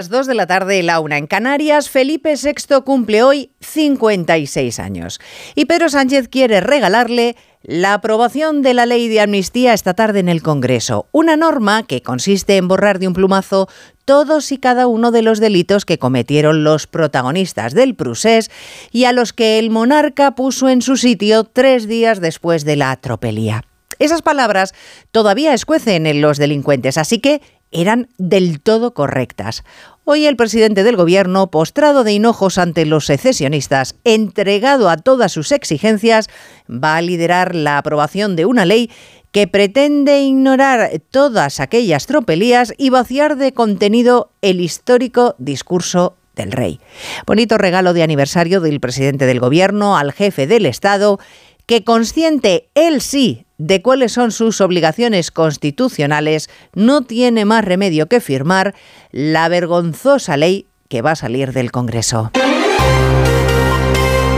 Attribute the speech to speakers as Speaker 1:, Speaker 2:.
Speaker 1: las 2 de la tarde, la una en Canarias, Felipe VI cumple hoy 56 años. Y Pedro Sánchez quiere regalarle la aprobación de la ley de amnistía esta tarde en el Congreso. Una norma que consiste en borrar de un plumazo todos y cada uno de los delitos que cometieron los protagonistas del Prusés y a los que el monarca puso en su sitio tres días después de la atropelía. Esas palabras todavía escuecen en los delincuentes, así que eran del todo correctas. Hoy el presidente del gobierno, postrado de hinojos ante los secesionistas, entregado a todas sus exigencias, va a liderar la aprobación de una ley que pretende ignorar todas aquellas tropelías y vaciar de contenido el histórico discurso del rey. Bonito regalo de aniversario del presidente del gobierno al jefe del Estado, que consciente él sí de cuáles son sus obligaciones constitucionales, no tiene más remedio que firmar la vergonzosa ley que va a salir del Congreso.